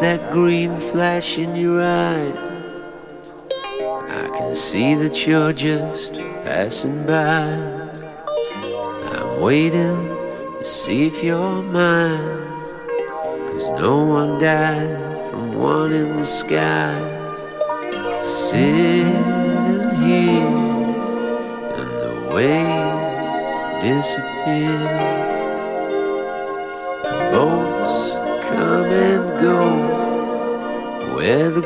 That green flash in your eye. I can see that you're just passing by. I'm waiting to see if you're mine. Cause no one died from one in the sky. Sitting here and the waves disappear.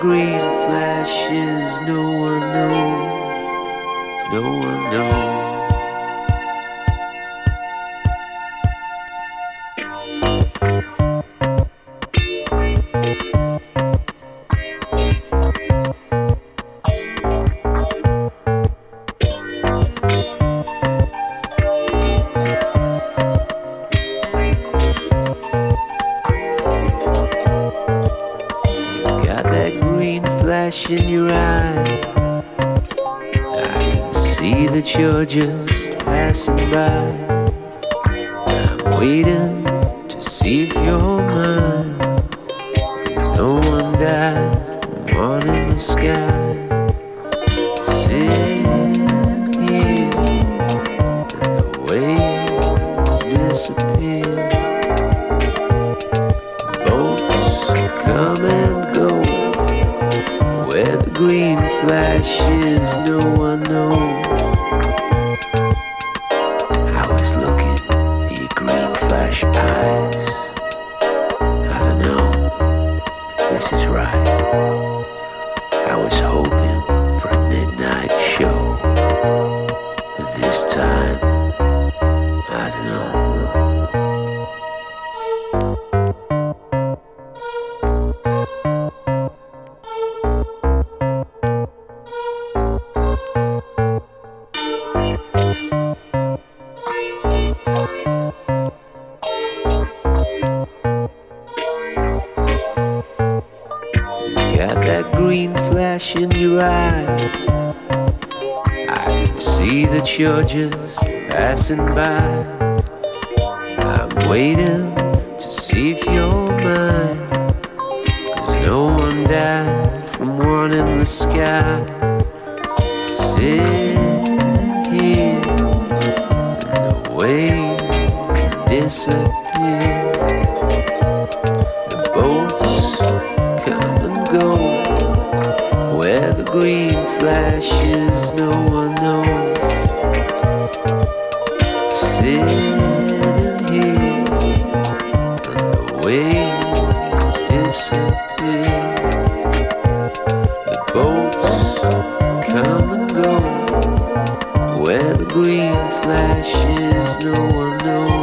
Green flashes, no one knows. No one knows. Waiting to see if you're mine. 'Cause no one died from one in the sky. come and go. Where the green flashes, no one knows.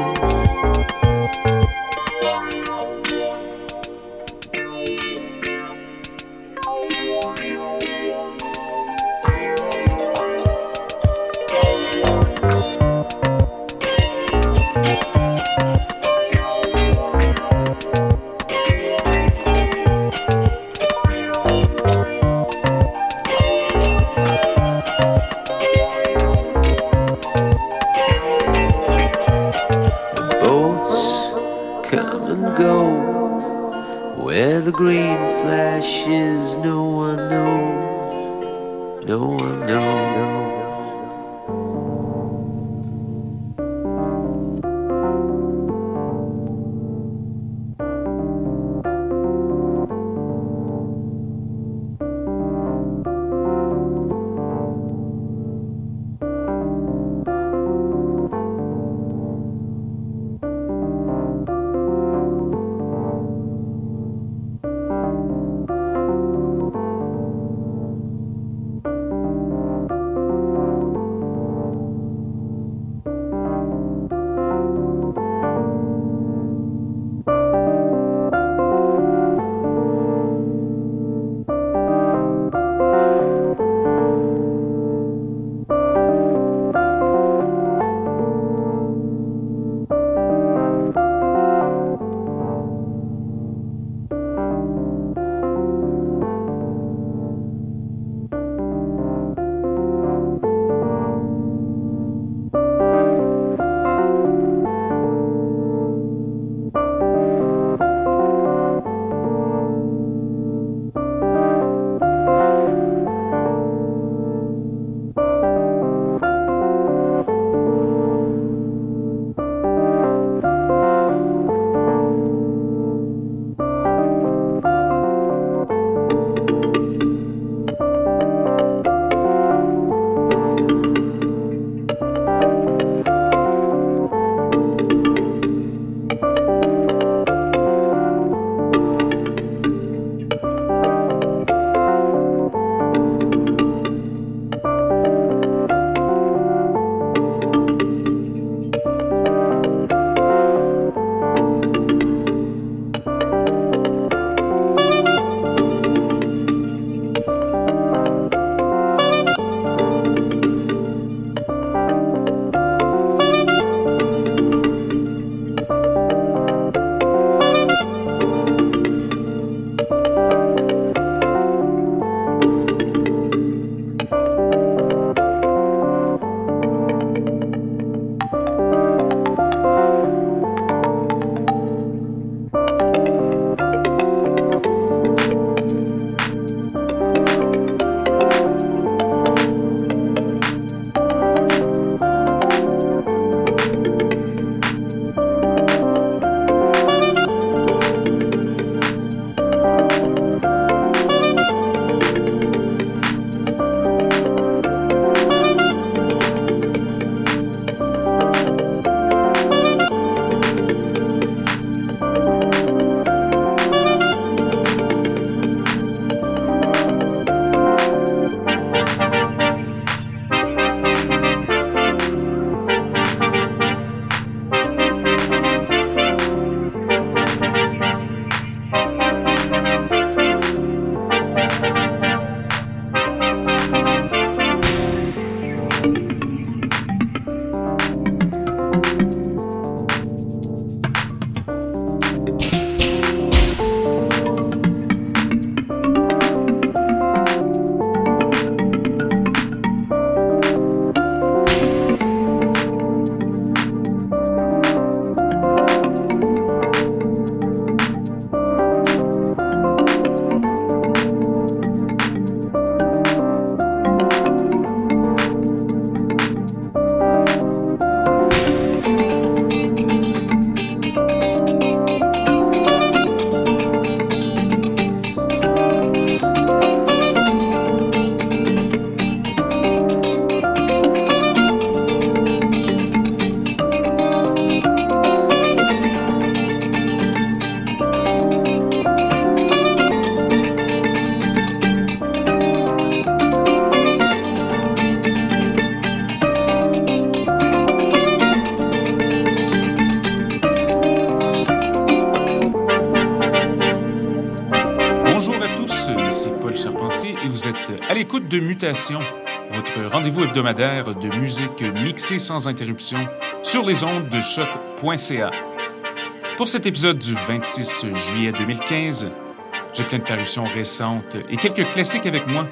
De Mutation, votre rendez-vous hebdomadaire de musique mixée sans interruption sur les ondes de choc.ca. Pour cet épisode du 26 juillet 2015, j'ai plein de parutions récentes et quelques classiques avec moi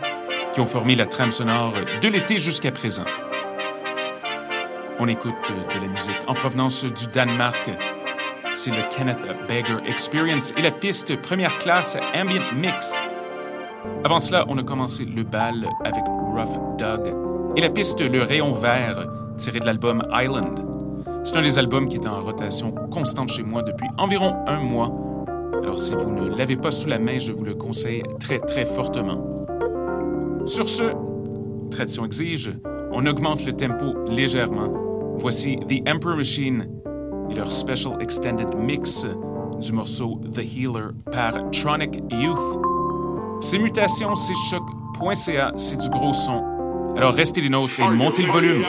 qui ont formé la trame sonore de l'été jusqu'à présent. On écoute de la musique en provenance du Danemark. C'est le Kenneth Beggar Experience et la piste première classe Ambient Mix. Avant cela, on a commencé le bal avec Rough Dog et la piste Le Rayon Vert tirée de l'album Island. C'est un des albums qui est en rotation constante chez moi depuis environ un mois. Alors si vous ne l'avez pas sous la main, je vous le conseille très très fortement. Sur ce, tradition exige, on augmente le tempo légèrement. Voici The Emperor Machine et leur special extended mix du morceau The Healer par Tronic Youth. Ces mutations, c'est choc.ca, c'est du gros son. Alors restez les nôtres et montez le volume.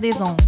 Des ondes.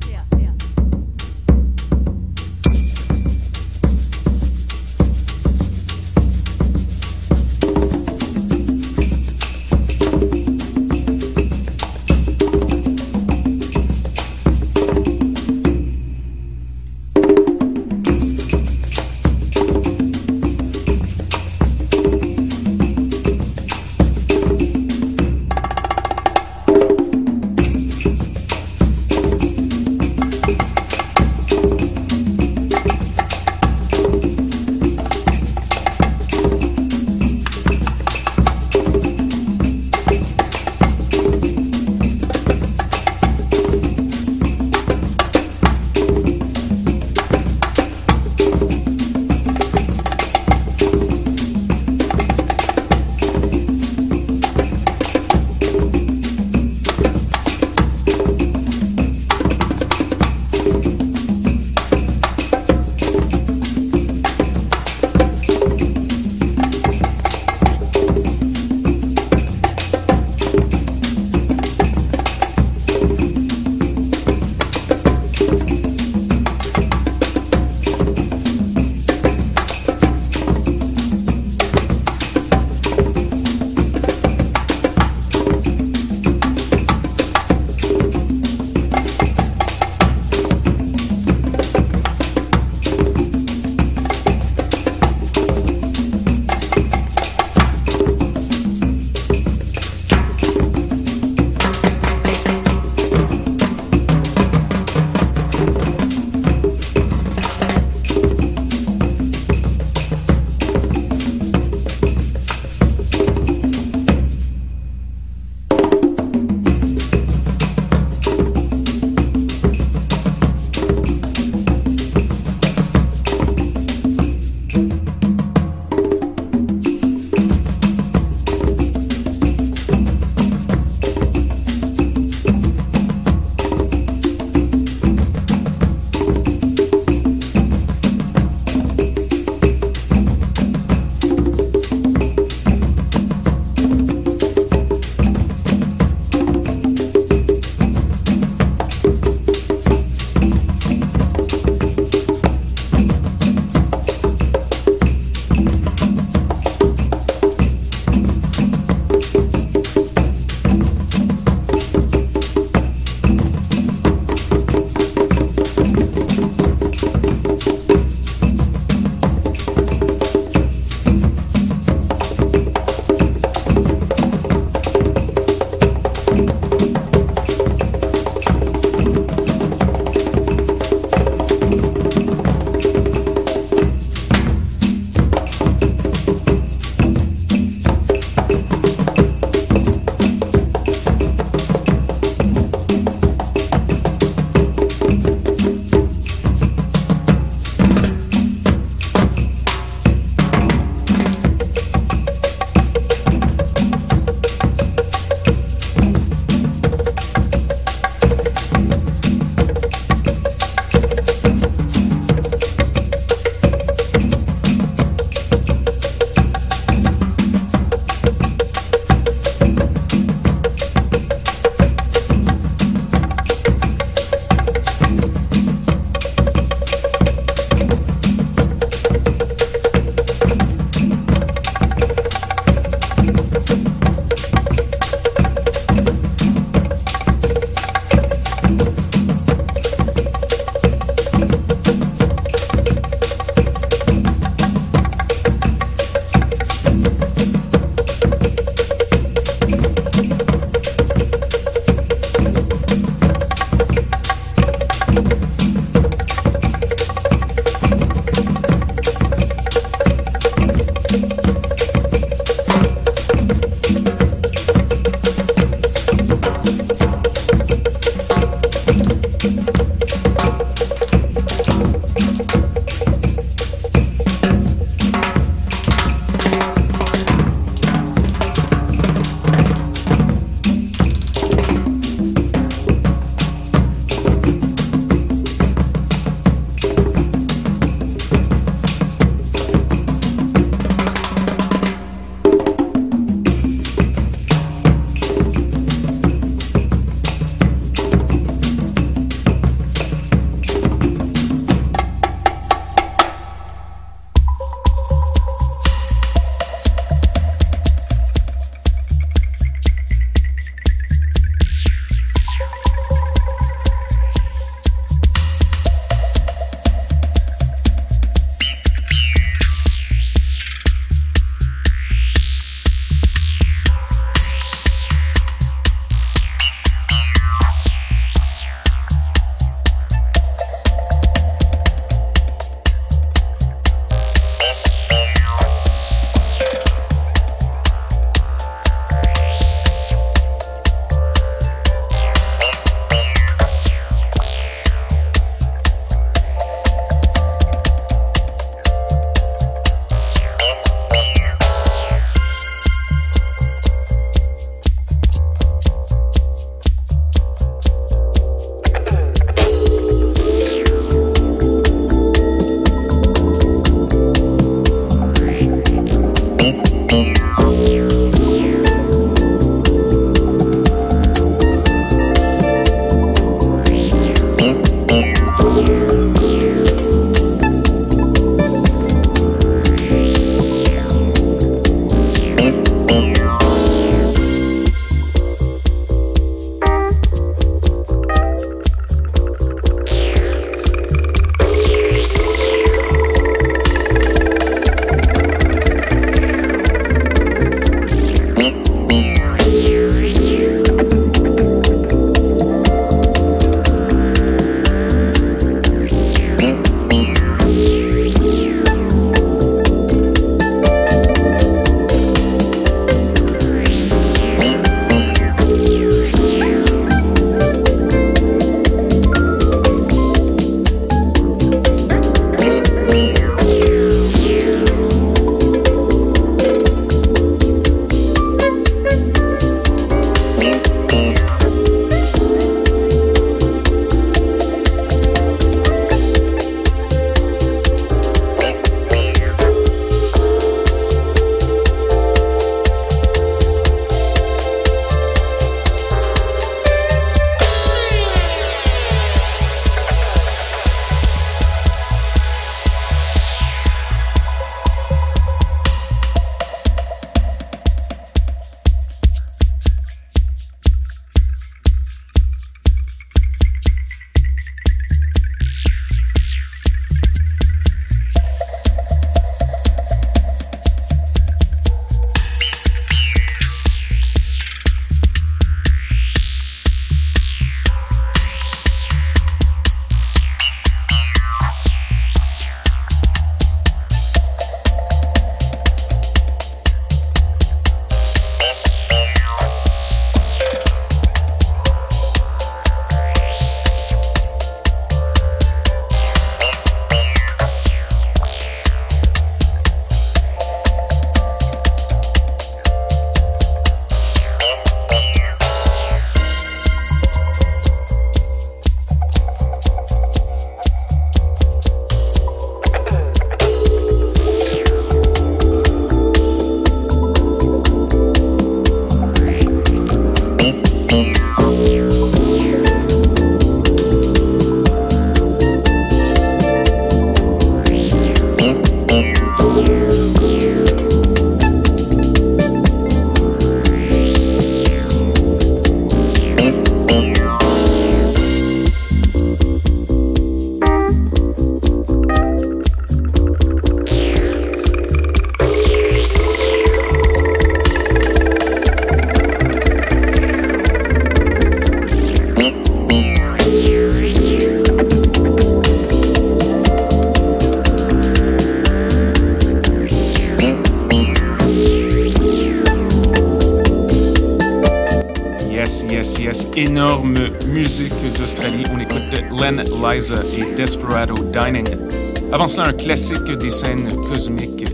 Un classique des scènes cosmiques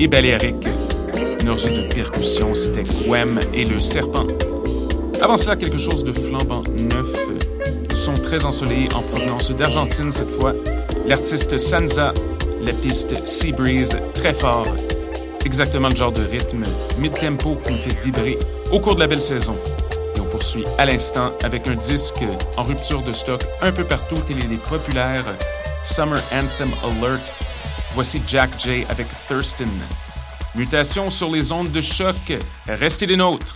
et baléariques. Une orgie de percussion, c'était Gwem et le serpent. Avant cela, quelque chose de flambant neuf. Son très ensoleillé en provenance d'Argentine cette fois. L'artiste Sansa, la piste Sea Breeze, très fort. Exactement le genre de rythme mid-tempo qui nous fait vibrer au cours de la belle saison poursuit à l'instant avec un disque en rupture de stock un peu partout tel il est populaire, Summer Anthem Alert. Voici Jack J avec Thurston. Mutation sur les ondes de choc. Restez des nôtres.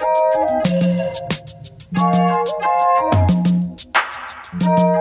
Oh que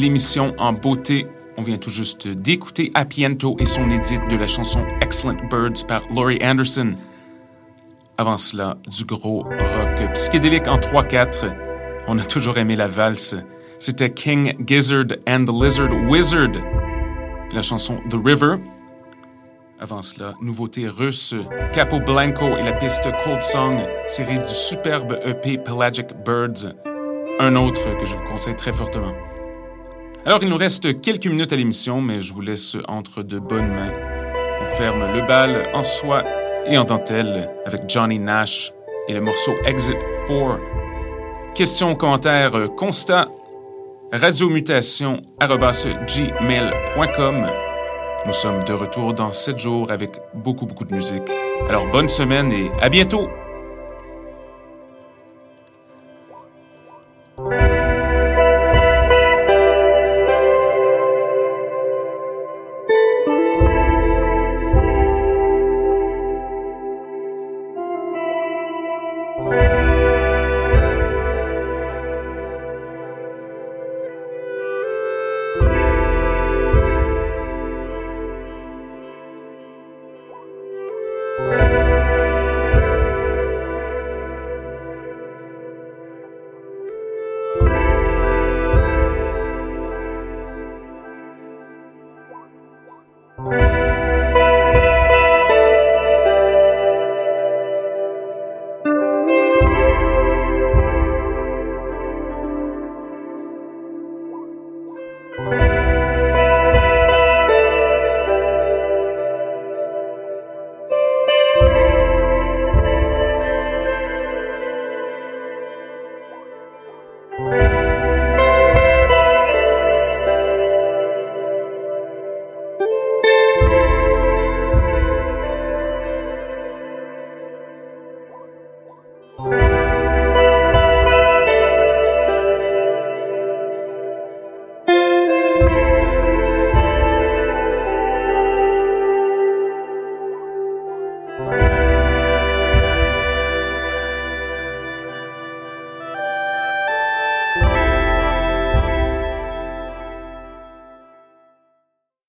l'émission en beauté. On vient tout juste d'écouter Appiento et son édite de la chanson Excellent Birds par Laurie Anderson. Avant cela, du gros rock psychédélique en 3-4. On a toujours aimé la valse. C'était King Gizzard and the Lizard Wizard. La chanson The River. Avant cela, nouveauté russe, Capo Blanco et la piste Cold Song tirée du superbe EP Pelagic Birds. Un autre que je vous conseille très fortement. Alors, il nous reste quelques minutes à l'émission, mais je vous laisse entre de bonnes mains. On ferme le bal en soie et en dentelle avec Johnny Nash et le morceau Exit 4. Questions, commentaires, constats, radiomutation.gmail.com. Nous sommes de retour dans 7 jours avec beaucoup, beaucoup de musique. Alors, bonne semaine et à bientôt!